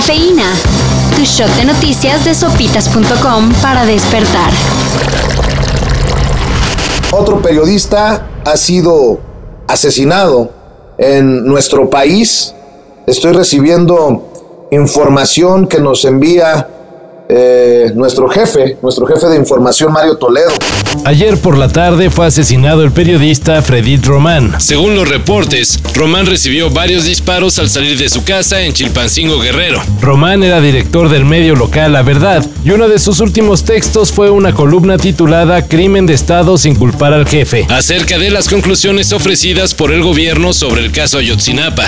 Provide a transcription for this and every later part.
Cafeína. Tu shot de noticias de sopitas.com para despertar. Otro periodista ha sido asesinado en nuestro país. Estoy recibiendo información que nos envía eh, nuestro jefe, nuestro jefe de información, Mario Toledo. Ayer por la tarde fue asesinado el periodista Fredit Román. Según los reportes, Román recibió varios disparos al salir de su casa en Chilpancingo Guerrero. Román era director del medio local La Verdad y uno de sus últimos textos fue una columna titulada Crimen de Estado sin culpar al jefe, acerca de las conclusiones ofrecidas por el gobierno sobre el caso Ayotzinapa.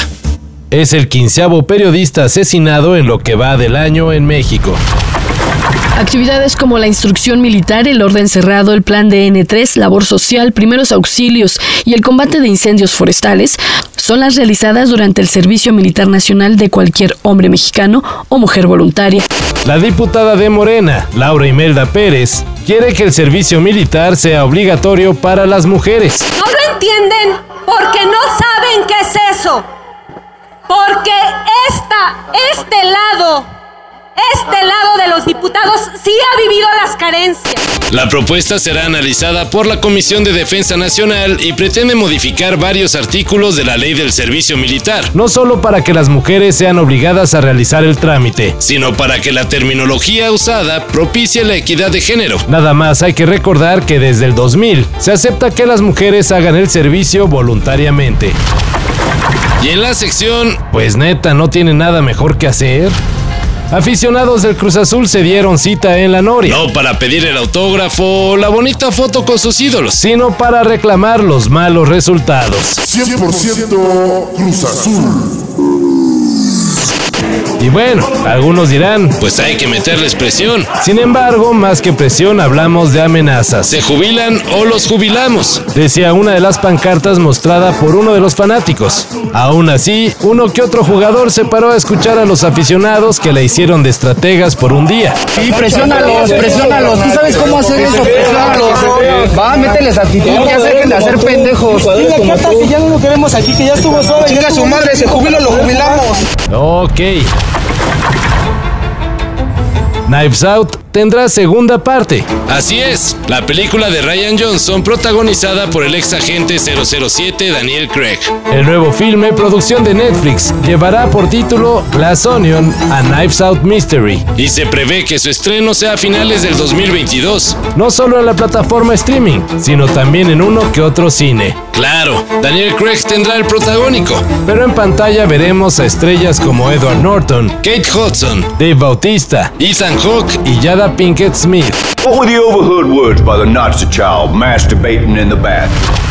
Es el quinceavo periodista asesinado en lo que va del año en México. Actividades como la instrucción militar, el orden cerrado, el plan de N3, labor social, primeros auxilios y el combate de incendios forestales son las realizadas durante el Servicio Militar Nacional de cualquier hombre mexicano o mujer voluntaria. La diputada de Morena, Laura Imelda Pérez, quiere que el servicio militar sea obligatorio para las mujeres. No lo entienden porque no saben qué es eso. Porque esta, este lado este lado de los diputados sí ha vivido las carencias. La propuesta será analizada por la Comisión de Defensa Nacional y pretende modificar varios artículos de la ley del servicio militar, no solo para que las mujeres sean obligadas a realizar el trámite, sino para que la terminología usada propicie la equidad de género. Nada más hay que recordar que desde el 2000 se acepta que las mujeres hagan el servicio voluntariamente. Y en la sección, pues neta, no tiene nada mejor que hacer. Aficionados del Cruz Azul se dieron cita en la Noria. No para pedir el autógrafo o la bonita foto con sus ídolos, sino para reclamar los malos resultados. 100% Cruz Azul. Y bueno, algunos dirán, pues hay que meterles presión. Sin embargo, más que presión, hablamos de amenazas. ¿Se jubilan o los jubilamos? Decía una de las pancartas mostrada por uno de los fanáticos. Aún así, uno que otro jugador se paró a escuchar a los aficionados que le hicieron de estrategas por un día. Y presiónalos, presiónalos. ¿Tú sabes cómo hacer eso? Presiónalos. Va, mételes actitud, ya dejen de hacer pendejos. Dile que ya no lo queremos aquí, que ya estuvo suave. Chica su madre, se jubila, lo jubilamos. Ok. Knives Out tendrá segunda parte. Así es, la película de Ryan Johnson protagonizada por el ex agente 007 Daniel Craig. El nuevo filme, producción de Netflix, llevará por título Glass Onion a Knives Out Mystery y se prevé que su estreno sea a finales del 2022, no solo en la plataforma streaming, sino también en uno que otro cine. Claro, Daniel Craig tendrá el protagónico, pero en pantalla veremos a estrellas como Edward Norton, Kate Hudson, Dave Bautista, Ethan Hawke y Yada Pinkett Smith. What were the overheard words by the Nazi child masturbating in the bath?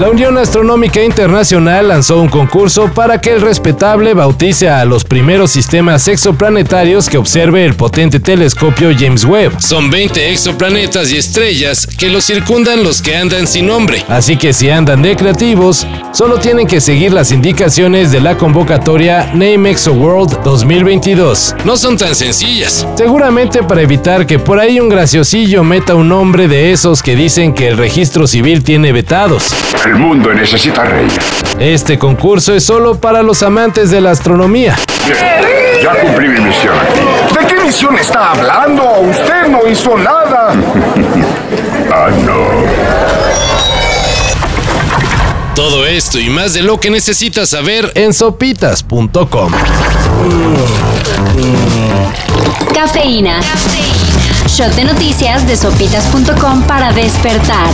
La Unión Astronómica Internacional lanzó un concurso para que el respetable bautice a los primeros sistemas exoplanetarios que observe el potente telescopio James Webb. Son 20 exoplanetas y estrellas que los circundan los que andan sin nombre. Así que si andan de creativos, solo tienen que seguir las indicaciones de la convocatoria Name World 2022. No son tan sencillas. Seguramente para evitar que por ahí un graciosillo meta un nombre de esos que dicen que el registro civil tiene El mundo necesita reyes. Este concurso es solo para los amantes de la astronomía. Bien, ya cumplí mi misión aquí. ¿De qué misión está hablando? Usted no hizo nada. ah, no. Todo esto y más de lo que necesitas saber en sopitas.com. Cafeína. Shot de noticias de sopitas.com para despertar.